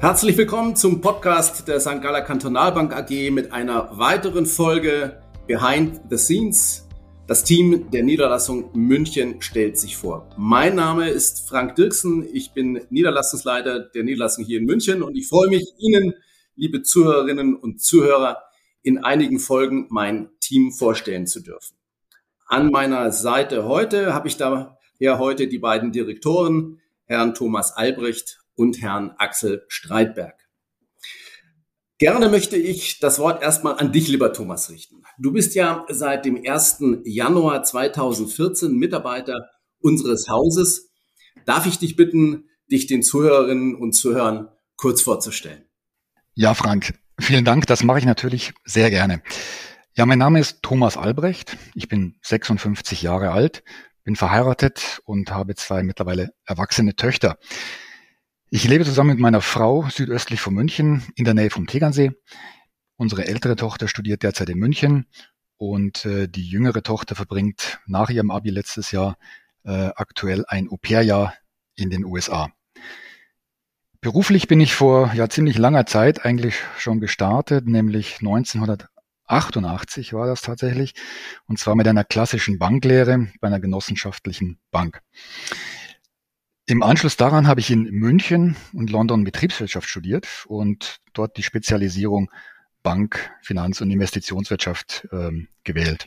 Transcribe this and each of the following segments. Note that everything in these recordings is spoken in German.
Herzlich willkommen zum Podcast der St. Galler Kantonalbank AG mit einer weiteren Folge Behind the Scenes. Das Team der Niederlassung München stellt sich vor. Mein Name ist Frank Dirksen. Ich bin Niederlassungsleiter der Niederlassung hier in München und ich freue mich, Ihnen, liebe Zuhörerinnen und Zuhörer, in einigen Folgen mein Team vorstellen zu dürfen. An meiner Seite heute habe ich daher heute die beiden Direktoren, Herrn Thomas Albrecht und Herrn Axel Streitberg. Gerne möchte ich das Wort erstmal an dich, lieber Thomas, richten. Du bist ja seit dem 1. Januar 2014 Mitarbeiter unseres Hauses. Darf ich dich bitten, dich den Zuhörerinnen und Zuhörern kurz vorzustellen? Ja, Frank, vielen Dank. Das mache ich natürlich sehr gerne. Ja, mein Name ist Thomas Albrecht. Ich bin 56 Jahre alt, bin verheiratet und habe zwei mittlerweile erwachsene Töchter. Ich lebe zusammen mit meiner Frau südöstlich von München in der Nähe vom Tegernsee. Unsere ältere Tochter studiert derzeit in München und äh, die jüngere Tochter verbringt nach ihrem Abi letztes Jahr äh, aktuell ein Au-pair-Jahr in den USA. Beruflich bin ich vor ja ziemlich langer Zeit eigentlich schon gestartet, nämlich 1988 war das tatsächlich, und zwar mit einer klassischen Banklehre bei einer genossenschaftlichen Bank. Im Anschluss daran habe ich in München und London Betriebswirtschaft studiert und dort die Spezialisierung Bank, Finanz- und Investitionswirtschaft ähm, gewählt.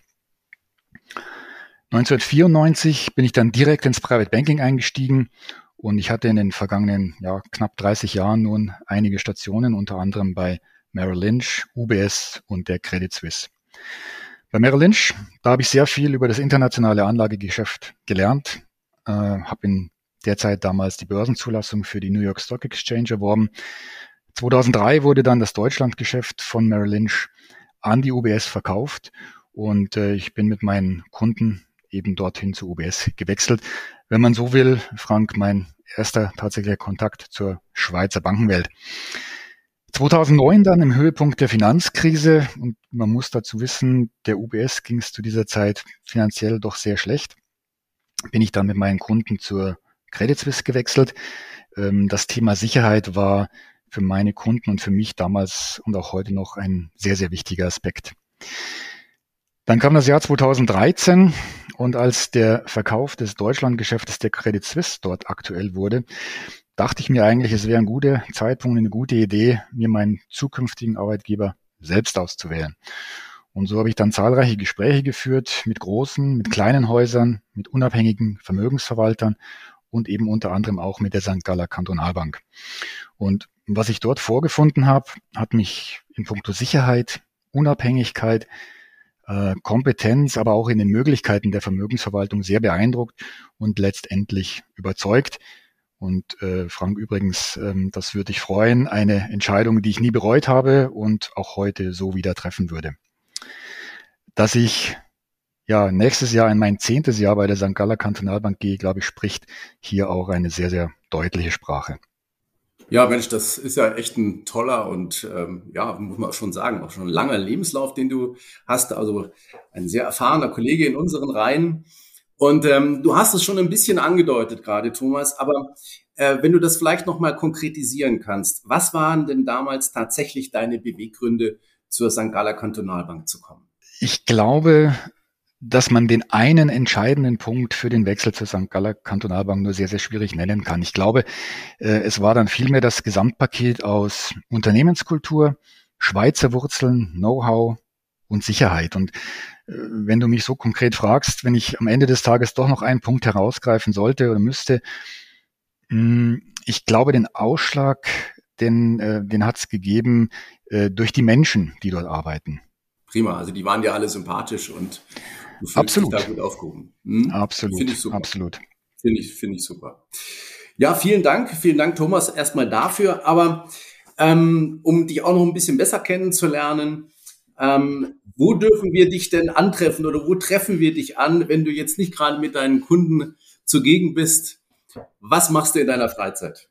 1994 bin ich dann direkt ins Private Banking eingestiegen und ich hatte in den vergangenen ja, knapp 30 Jahren nun einige Stationen, unter anderem bei Merrill Lynch, UBS und der Credit Suisse. Bei Merrill Lynch, da habe ich sehr viel über das internationale Anlagegeschäft gelernt, äh, habe in derzeit damals die Börsenzulassung für die New York Stock Exchange erworben. 2003 wurde dann das Deutschlandgeschäft von Merrill Lynch an die UBS verkauft und äh, ich bin mit meinen Kunden eben dorthin zu UBS gewechselt. Wenn man so will, Frank, mein erster tatsächlicher Kontakt zur Schweizer Bankenwelt. 2009 dann im Höhepunkt der Finanzkrise und man muss dazu wissen, der UBS ging es zu dieser Zeit finanziell doch sehr schlecht, bin ich dann mit meinen Kunden zur Credit Suisse gewechselt. Ähm, das Thema Sicherheit war für meine Kunden und für mich damals und auch heute noch ein sehr, sehr wichtiger Aspekt. Dann kam das Jahr 2013 und als der Verkauf des Deutschlandgeschäftes der Credit Suisse dort aktuell wurde, dachte ich mir eigentlich, es wäre ein guter Zeitpunkt, eine gute Idee, mir meinen zukünftigen Arbeitgeber selbst auszuwählen. Und so habe ich dann zahlreiche Gespräche geführt mit großen, mit kleinen Häusern, mit unabhängigen Vermögensverwaltern und eben unter anderem auch mit der St. Galler Kantonalbank. Und was ich dort vorgefunden habe, hat mich in puncto Sicherheit, Unabhängigkeit, äh, Kompetenz, aber auch in den Möglichkeiten der Vermögensverwaltung sehr beeindruckt und letztendlich überzeugt. Und äh, Frank übrigens, ähm, das würde ich freuen, eine Entscheidung, die ich nie bereut habe und auch heute so wieder treffen würde. Dass ich ja, nächstes Jahr in mein zehntes Jahr bei der St. Galler Kantonalbank gehe, glaube ich, spricht hier auch eine sehr, sehr deutliche Sprache. Ja, Mensch, das ist ja echt ein toller und ähm, ja, muss man schon sagen, auch schon ein langer Lebenslauf, den du hast. Also ein sehr erfahrener Kollege in unseren Reihen. Und ähm, du hast es schon ein bisschen angedeutet gerade, Thomas, aber äh, wenn du das vielleicht nochmal konkretisieren kannst, was waren denn damals tatsächlich deine Beweggründe, zur St. Galler Kantonalbank zu kommen? Ich glaube, dass man den einen entscheidenden Punkt für den Wechsel zur St. Galler Kantonalbank nur sehr, sehr schwierig nennen kann. Ich glaube, äh, es war dann vielmehr das Gesamtpaket aus Unternehmenskultur, Schweizer Wurzeln, Know-how und Sicherheit. Und äh, wenn du mich so konkret fragst, wenn ich am Ende des Tages doch noch einen Punkt herausgreifen sollte oder müsste, hm, ich glaube, den Ausschlag, den, äh, den hat es gegeben durch die Menschen, die dort arbeiten. Prima, also die waren ja alle sympathisch und Du Absolut. dich da gut aufgehoben. Hm? Absolut. Finde ich super. Absolut. Finde ich, finde ich super. Ja, vielen Dank. Vielen Dank, Thomas, erstmal dafür. Aber ähm, um dich auch noch ein bisschen besser kennenzulernen, ähm, wo dürfen wir dich denn antreffen oder wo treffen wir dich an, wenn du jetzt nicht gerade mit deinen Kunden zugegen bist? Was machst du in deiner Freizeit?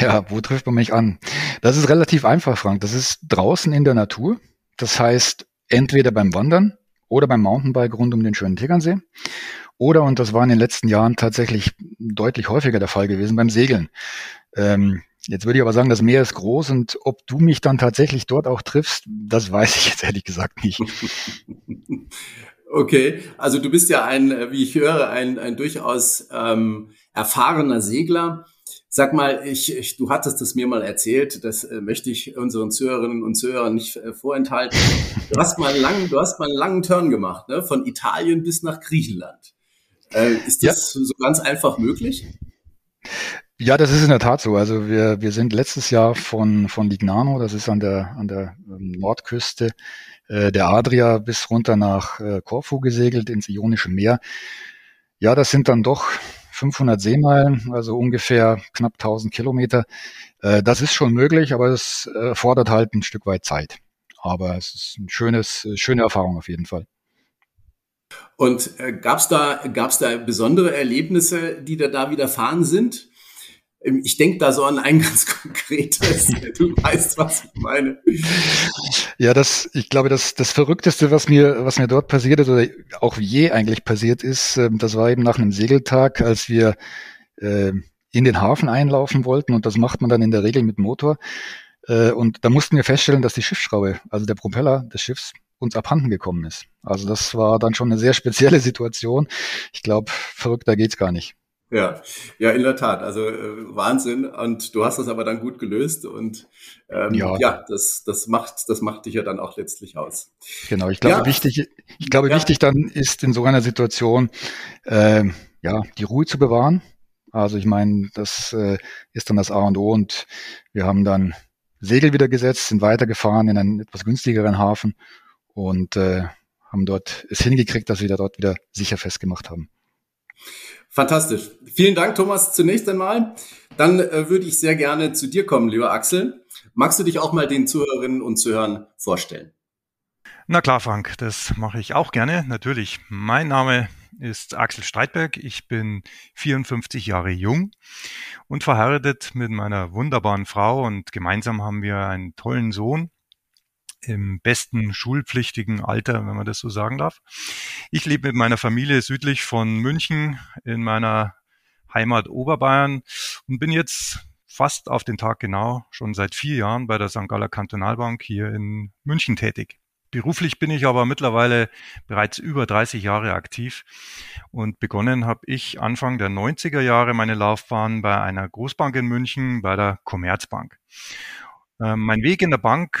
Ja, wo trifft man mich an? Das ist relativ einfach, Frank. Das ist draußen in der Natur. Das heißt, entweder beim Wandern, oder beim Mountainbike rund um den schönen Tegernsee. Oder, und das war in den letzten Jahren tatsächlich deutlich häufiger der Fall gewesen, beim Segeln. Ähm, Jetzt würde ich aber sagen, das Meer ist groß und ob du mich dann tatsächlich dort auch triffst, das weiß ich jetzt ehrlich gesagt nicht. Okay, also du bist ja ein, wie ich höre, ein, ein durchaus ähm, erfahrener Segler. Sag mal, ich, ich, du hattest es mir mal erzählt, das äh, möchte ich unseren Zuhörerinnen und Zuhörern nicht äh, vorenthalten. Du hast mal einen langen, du hast mal einen langen Turn gemacht, ne? von Italien bis nach Griechenland. Äh, ist das ja. so ganz einfach möglich? Ja, das ist in der Tat so. Also wir, wir sind letztes Jahr von, von Lignano, das ist an der, an der ähm, Nordküste äh, der Adria, bis runter nach äh, Korfu gesegelt, ins Ionische Meer. Ja, das sind dann doch 500 Seemeilen, also ungefähr knapp 1000 Kilometer. Äh, das ist schon möglich, aber es äh, fordert halt ein Stück weit Zeit. Aber es ist ein schönes, äh, schöne Erfahrung auf jeden Fall. Und äh, gab es da, gab's da besondere Erlebnisse, die da, da widerfahren sind? Ähm, ich denke da so an ein ganz konkretes. Du weißt, was ich meine. Ja, das, ich glaube, das, das Verrückteste, was mir, was mir dort passiert ist oder auch je eigentlich passiert ist, ähm, das war eben nach einem Segeltag, als wir äh, in den Hafen einlaufen wollten und das macht man dann in der Regel mit Motor. Äh, und da mussten wir feststellen, dass die Schiffsschraube, also der Propeller des Schiffs, uns abhanden gekommen ist. Also das war dann schon eine sehr spezielle Situation. Ich glaube, verrückter geht's gar nicht. Ja, ja, in der Tat. Also äh, Wahnsinn. Und du hast das aber dann gut gelöst und ähm, ja. ja, das, das macht, das macht dich ja dann auch letztlich aus. Genau. Ich glaube, ja. wichtig, ich glaube, ja. wichtig dann ist in so einer Situation, äh, ja, die Ruhe zu bewahren. Also ich meine, das äh, ist dann das A und O und wir haben dann Segel wieder gesetzt, sind weitergefahren in einen etwas günstigeren Hafen und äh, haben dort es hingekriegt, dass wir dort wieder sicher festgemacht haben. Fantastisch. Vielen Dank, Thomas, zunächst einmal. Dann äh, würde ich sehr gerne zu dir kommen, lieber Axel. Magst du dich auch mal den Zuhörerinnen und Zuhörern vorstellen? Na klar, Frank, das mache ich auch gerne, natürlich. Mein Name ist Axel Streitberg. Ich bin 54 Jahre jung und verheiratet mit meiner wunderbaren Frau und gemeinsam haben wir einen tollen Sohn, im besten schulpflichtigen Alter, wenn man das so sagen darf. Ich lebe mit meiner Familie südlich von München in meiner Heimat Oberbayern und bin jetzt fast auf den Tag genau schon seit vier Jahren bei der St. Galler Kantonalbank hier in München tätig. Beruflich bin ich aber mittlerweile bereits über 30 Jahre aktiv und begonnen habe ich Anfang der 90er Jahre meine Laufbahn bei einer Großbank in München, bei der Commerzbank. Ähm, mein Weg in der Bank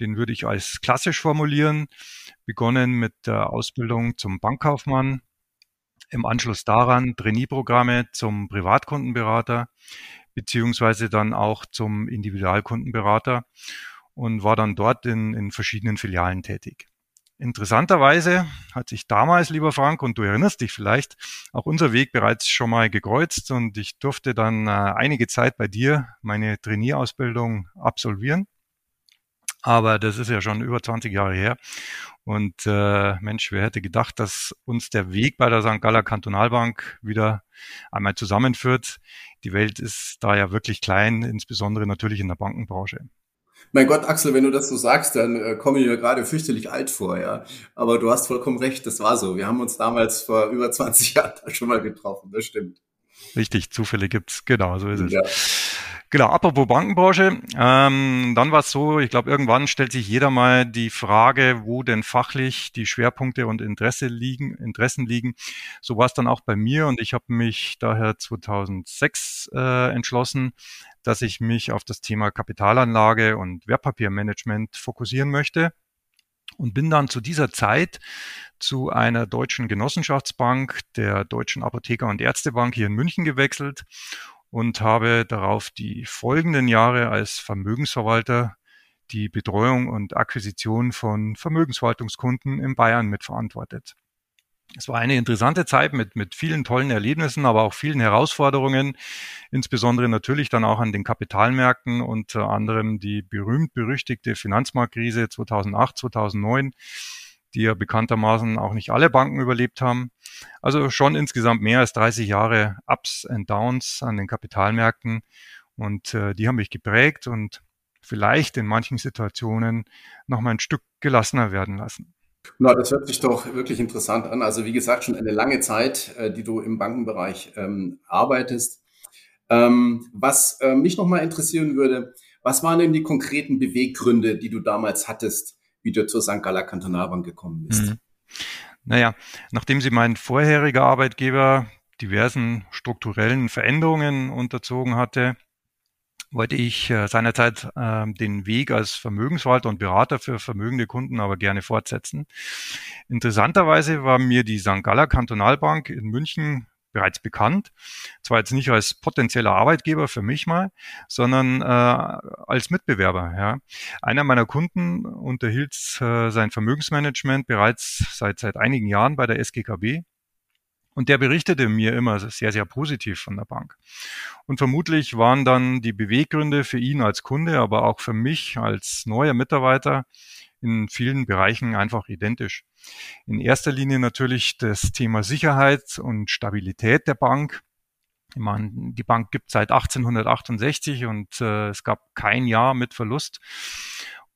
den würde ich als klassisch formulieren. Begonnen mit der Ausbildung zum Bankkaufmann. Im Anschluss daran Trainee-Programme zum Privatkundenberater beziehungsweise dann auch zum Individualkundenberater und war dann dort in, in verschiedenen Filialen tätig. Interessanterweise hat sich damals, lieber Frank, und du erinnerst dich vielleicht, auch unser Weg bereits schon mal gekreuzt und ich durfte dann äh, einige Zeit bei dir meine Trainee-Ausbildung absolvieren. Aber das ist ja schon über 20 Jahre her. Und äh, Mensch, wer hätte gedacht, dass uns der Weg bei der St. Galler Kantonalbank wieder einmal zusammenführt. Die Welt ist da ja wirklich klein, insbesondere natürlich in der Bankenbranche. Mein Gott, Axel, wenn du das so sagst, dann äh, komme ich mir gerade fürchterlich alt vor, ja. Aber du hast vollkommen recht, das war so. Wir haben uns damals vor über 20 Jahren schon mal getroffen, das stimmt. Richtig, Zufälle gibt's, genau, so ist es. Genau, apropos Bankenbranche, ähm, dann war es so, ich glaube, irgendwann stellt sich jeder mal die Frage, wo denn fachlich die Schwerpunkte und Interesse liegen, Interessen liegen. So war es dann auch bei mir und ich habe mich daher 2006 äh, entschlossen, dass ich mich auf das Thema Kapitalanlage und Wertpapiermanagement fokussieren möchte und bin dann zu dieser Zeit zu einer deutschen Genossenschaftsbank, der Deutschen Apotheker- und Ärztebank hier in München gewechselt und habe darauf die folgenden Jahre als Vermögensverwalter die Betreuung und Akquisition von Vermögensverwaltungskunden in Bayern mitverantwortet. Es war eine interessante Zeit mit, mit vielen tollen Erlebnissen, aber auch vielen Herausforderungen, insbesondere natürlich dann auch an den Kapitalmärkten, unter anderem die berühmt-berüchtigte Finanzmarktkrise 2008, 2009 die ja bekanntermaßen auch nicht alle Banken überlebt haben. Also schon insgesamt mehr als 30 Jahre Ups and Downs an den Kapitalmärkten und äh, die haben mich geprägt und vielleicht in manchen Situationen noch mal ein Stück gelassener werden lassen. Na, das hört sich doch wirklich interessant an. Also wie gesagt, schon eine lange Zeit, äh, die du im Bankenbereich ähm, arbeitest. Ähm, was äh, mich nochmal interessieren würde, was waren denn die konkreten Beweggründe, die du damals hattest, wie du zur St. Galler Kantonalbank gekommen bist? Mhm. Naja, nachdem sie mein vorheriger Arbeitgeber diversen strukturellen Veränderungen unterzogen hatte, wollte ich äh, seinerzeit äh, den Weg als Vermögensverwalter und Berater für vermögende Kunden aber gerne fortsetzen. Interessanterweise war mir die St. Galler Kantonalbank in München bereits bekannt. Zwar jetzt nicht als potenzieller Arbeitgeber für mich mal, sondern äh, als Mitbewerber. Ja. Einer meiner Kunden unterhielt äh, sein Vermögensmanagement bereits seit, seit einigen Jahren bei der SGKB. Und der berichtete mir immer sehr, sehr positiv von der Bank. Und vermutlich waren dann die Beweggründe für ihn als Kunde, aber auch für mich als neuer Mitarbeiter in vielen Bereichen einfach identisch. In erster Linie natürlich das Thema Sicherheit und Stabilität der Bank. Ich meine, die Bank gibt seit 1868 und äh, es gab kein Jahr mit Verlust.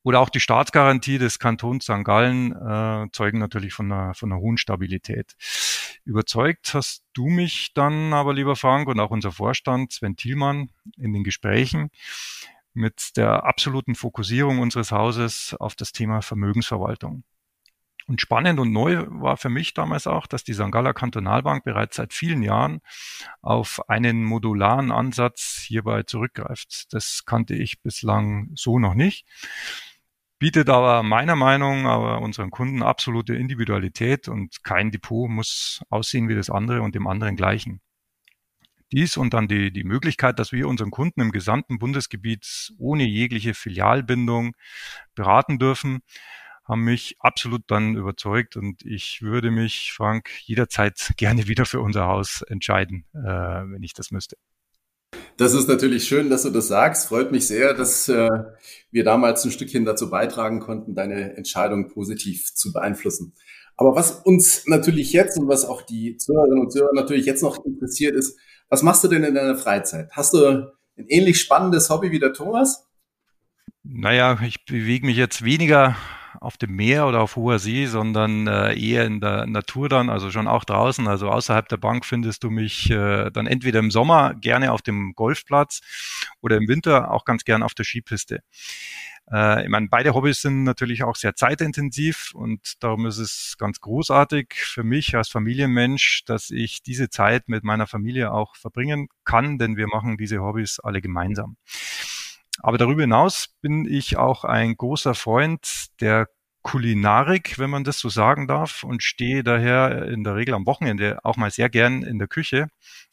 Oder auch die Staatsgarantie des Kantons St. Gallen äh, zeugen natürlich von einer, von einer hohen Stabilität. Überzeugt hast du mich dann aber, lieber Frank, und auch unser Vorstand Sven Thielmann in den Gesprächen, mit der absoluten Fokussierung unseres Hauses auf das Thema Vermögensverwaltung. Und spannend und neu war für mich damals auch, dass die St. Galler Kantonalbank bereits seit vielen Jahren auf einen modularen Ansatz hierbei zurückgreift. Das kannte ich bislang so noch nicht. Bietet aber meiner Meinung, aber unseren Kunden absolute Individualität und kein Depot muss aussehen wie das andere und dem anderen gleichen. Dies und dann die, die Möglichkeit, dass wir unseren Kunden im gesamten Bundesgebiet ohne jegliche Filialbindung beraten dürfen, haben mich absolut dann überzeugt und ich würde mich, Frank, jederzeit gerne wieder für unser Haus entscheiden, äh, wenn ich das müsste. Das ist natürlich schön, dass du das sagst. Freut mich sehr, dass äh, wir damals ein Stückchen dazu beitragen konnten, deine Entscheidung positiv zu beeinflussen. Aber was uns natürlich jetzt und was auch die Zuhörerinnen und Zuhörer natürlich jetzt noch interessiert ist, was machst du denn in deiner Freizeit? Hast du ein ähnlich spannendes Hobby wie der Thomas? Naja, ich bewege mich jetzt weniger auf dem Meer oder auf hoher See, sondern äh, eher in der Natur dann, also schon auch draußen. Also außerhalb der Bank findest du mich äh, dann entweder im Sommer gerne auf dem Golfplatz oder im Winter auch ganz gern auf der Skipiste. Äh, ich meine, beide Hobbys sind natürlich auch sehr zeitintensiv und darum ist es ganz großartig für mich als Familienmensch, dass ich diese Zeit mit meiner Familie auch verbringen kann, denn wir machen diese Hobbys alle gemeinsam. Aber darüber hinaus bin ich auch ein großer Freund der Kulinarik, wenn man das so sagen darf, und stehe daher in der Regel am Wochenende auch mal sehr gern in der Küche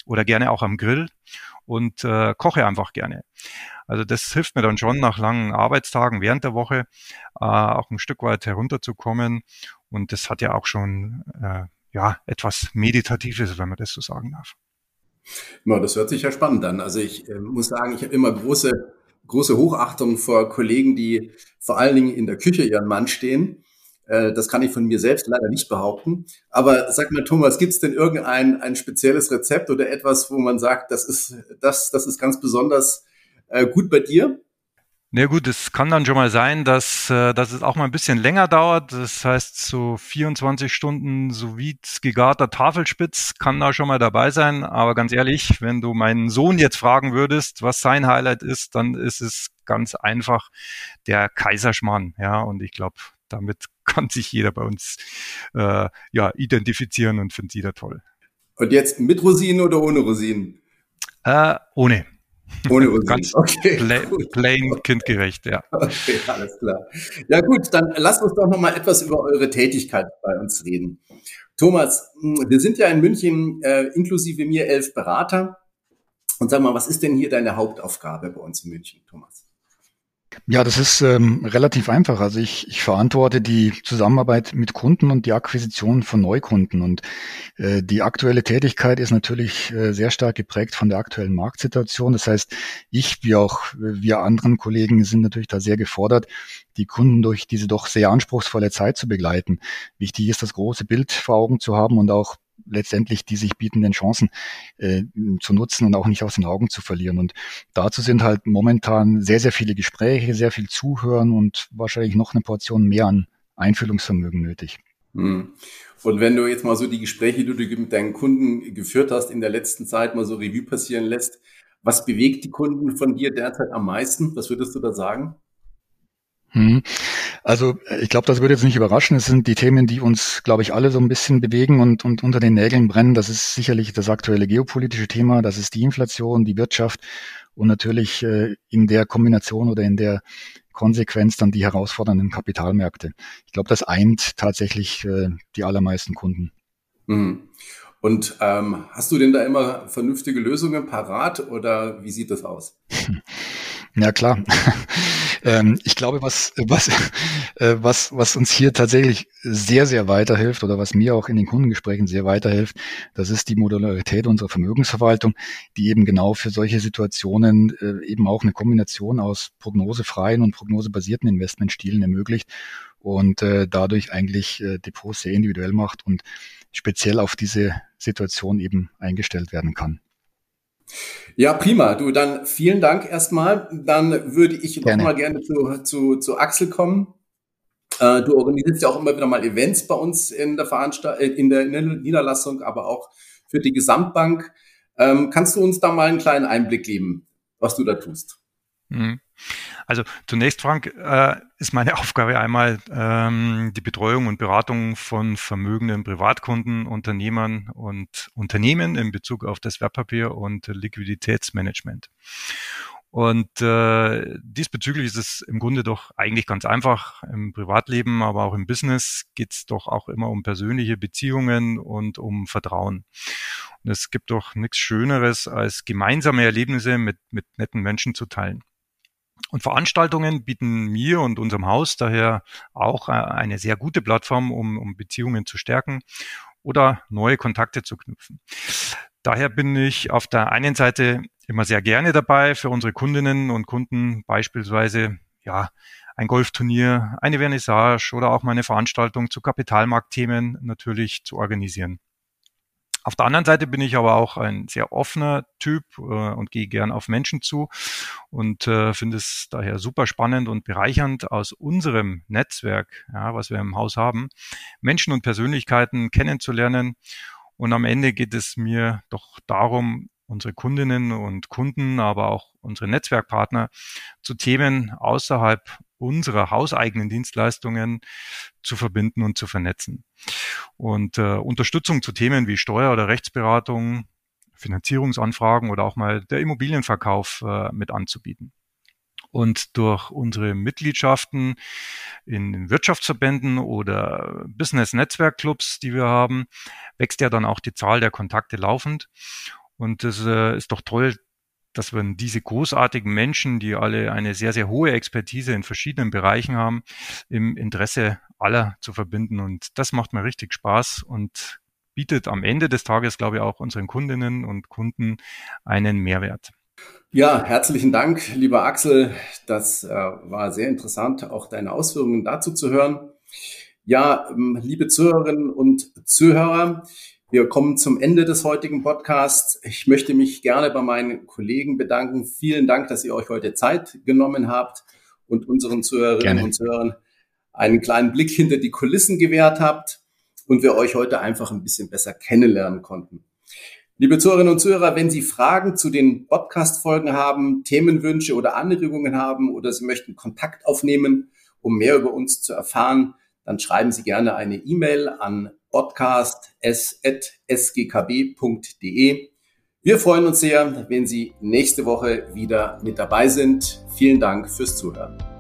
oder gerne auch am Grill und äh, koche einfach gerne. Also das hilft mir dann schon nach langen Arbeitstagen während der Woche äh, auch ein Stück weit herunterzukommen. Und das hat ja auch schon äh, ja etwas Meditatives, wenn man das so sagen darf. Ja, das hört sich ja spannend an. Also ich äh, muss sagen, ich habe immer große, große Hochachtung vor Kollegen, die vor allen Dingen in der Küche ihren Mann stehen. Äh, das kann ich von mir selbst leider nicht behaupten. Aber sag mal, Thomas, gibt es denn irgendein ein spezielles Rezept oder etwas, wo man sagt, das ist, das, das ist ganz besonders äh, gut bei dir? Na gut, es kann dann schon mal sein, dass, äh, dass es auch mal ein bisschen länger dauert. Das heißt, so 24 Stunden so wie gegarter Tafelspitz kann da schon mal dabei sein. Aber ganz ehrlich, wenn du meinen Sohn jetzt fragen würdest, was sein Highlight ist, dann ist es ganz einfach der Kaiserschmarrn. Ja, und ich glaube, damit kann sich jeder bei uns äh, ja identifizieren und findet jeder toll. Und jetzt mit Rosinen oder ohne Rosinen? Äh, ohne. Ohne Rosinen. Ganz okay, plain, plain kindgerecht, ja. Okay, alles klar. Ja gut, dann lasst uns doch noch mal etwas über eure Tätigkeit bei uns reden. Thomas, hm, wir sind ja in München äh, inklusive mir elf Berater. Und sag mal, was ist denn hier deine Hauptaufgabe bei uns in München, Thomas? Ja, das ist ähm, relativ einfach. Also ich, ich verantworte die Zusammenarbeit mit Kunden und die Akquisition von Neukunden. Und äh, die aktuelle Tätigkeit ist natürlich äh, sehr stark geprägt von der aktuellen Marktsituation. Das heißt, ich wie auch wir anderen Kollegen sind natürlich da sehr gefordert, die Kunden durch diese doch sehr anspruchsvolle Zeit zu begleiten. Wichtig ist, das große Bild vor Augen zu haben und auch letztendlich die sich bietenden Chancen äh, zu nutzen und auch nicht aus den Augen zu verlieren. Und dazu sind halt momentan sehr, sehr viele Gespräche, sehr viel Zuhören und wahrscheinlich noch eine Portion mehr an Einfühlungsvermögen nötig. Hm. Und wenn du jetzt mal so die Gespräche, die du mit deinen Kunden geführt hast, in der letzten Zeit mal so Revue passieren lässt, Was bewegt die Kunden von dir derzeit am meisten? Was würdest du da sagen? Hm. Also äh, ich glaube, das würde jetzt nicht überraschen. Es sind die Themen, die uns, glaube ich, alle so ein bisschen bewegen und, und unter den Nägeln brennen. Das ist sicherlich das aktuelle geopolitische Thema, das ist die Inflation, die Wirtschaft und natürlich äh, in der Kombination oder in der Konsequenz dann die herausfordernden Kapitalmärkte. Ich glaube, das eint tatsächlich äh, die allermeisten Kunden. Mhm. Und ähm, hast du denn da immer vernünftige Lösungen parat oder wie sieht das aus? Ja klar. ähm, ich glaube, was, was, äh, was, was uns hier tatsächlich sehr, sehr weiterhilft oder was mir auch in den Kundengesprächen sehr weiterhilft, das ist die Modularität unserer Vermögensverwaltung, die eben genau für solche Situationen äh, eben auch eine Kombination aus prognosefreien und prognosebasierten Investmentstilen ermöglicht und äh, dadurch eigentlich äh, Depots sehr individuell macht und speziell auf diese Situation eben eingestellt werden kann. Ja, prima. Du, dann vielen Dank erstmal. Dann würde ich gerne. noch mal gerne zu, zu, zu Axel kommen. Äh, du organisierst ja auch immer wieder mal Events bei uns in der Veranstaltung, äh, in der, in der Niederlassung, aber auch für die Gesamtbank. Ähm, kannst du uns da mal einen kleinen Einblick geben, was du da tust? Mhm. Also zunächst, Frank, äh, ist meine Aufgabe einmal ähm, die Betreuung und Beratung von vermögenden Privatkunden, Unternehmern und Unternehmen in Bezug auf das Wertpapier und Liquiditätsmanagement. Und äh, diesbezüglich ist es im Grunde doch eigentlich ganz einfach. Im Privatleben, aber auch im Business geht es doch auch immer um persönliche Beziehungen und um Vertrauen. Und es gibt doch nichts Schöneres, als gemeinsame Erlebnisse mit, mit netten Menschen zu teilen. Und Veranstaltungen bieten mir und unserem Haus daher auch äh, eine sehr gute Plattform, um, um Beziehungen zu stärken oder neue Kontakte zu knüpfen. Daher bin ich auf der einen Seite immer sehr gerne dabei, für unsere Kundinnen und Kunden beispielsweise ja ein Golfturnier, eine Vernissage oder auch mal eine Veranstaltung zu Kapitalmarktthemen natürlich zu organisieren. Auf der anderen Seite bin ich aber auch ein sehr offener Typ äh, und gehe gern auf Menschen zu und äh, finde es daher super spannend und bereichernd aus unserem Netzwerk, ja, was wir im Haus haben, Menschen und Persönlichkeiten kennenzulernen. Und am Ende geht es mir doch darum, unsere Kundinnen und Kunden, aber auch unsere Netzwerkpartner zu Themen außerhalb unserer hauseigenen Dienstleistungen zu verbinden und zu vernetzen. Und äh, Unterstützung zu Themen wie Steuer- oder Rechtsberatung, Finanzierungsanfragen oder auch mal der Immobilienverkauf äh, mit anzubieten. Und durch unsere Mitgliedschaften in Wirtschaftsverbänden oder Business-Netzwerkclubs, die wir haben, wächst ja dann auch die Zahl der Kontakte laufend. Und das äh, ist doch toll, dass wir diese großartigen Menschen, die alle eine sehr, sehr hohe Expertise in verschiedenen Bereichen haben, im Interesse aller zu verbinden. Und das macht mir richtig Spaß und bietet am Ende des Tages, glaube ich, auch unseren Kundinnen und Kunden einen Mehrwert. Ja, herzlichen Dank, lieber Axel. Das äh, war sehr interessant, auch deine Ausführungen dazu zu hören. Ja, ähm, liebe Zuhörerinnen und Zuhörer, wir kommen zum Ende des heutigen Podcasts. Ich möchte mich gerne bei meinen Kollegen bedanken. Vielen Dank, dass ihr euch heute Zeit genommen habt und unseren Zuhörerinnen gerne. und Zuhörern einen kleinen Blick hinter die Kulissen gewährt habt und wir euch heute einfach ein bisschen besser kennenlernen konnten. Liebe Zuhörerinnen und Zuhörer, wenn Sie Fragen zu den Podcast-Folgen haben, Themenwünsche oder Anregungen haben oder Sie möchten Kontakt aufnehmen, um mehr über uns zu erfahren, dann schreiben Sie gerne eine E-Mail an podcast.sgkb.de. Wir freuen uns sehr, wenn Sie nächste Woche wieder mit dabei sind. Vielen Dank fürs Zuhören.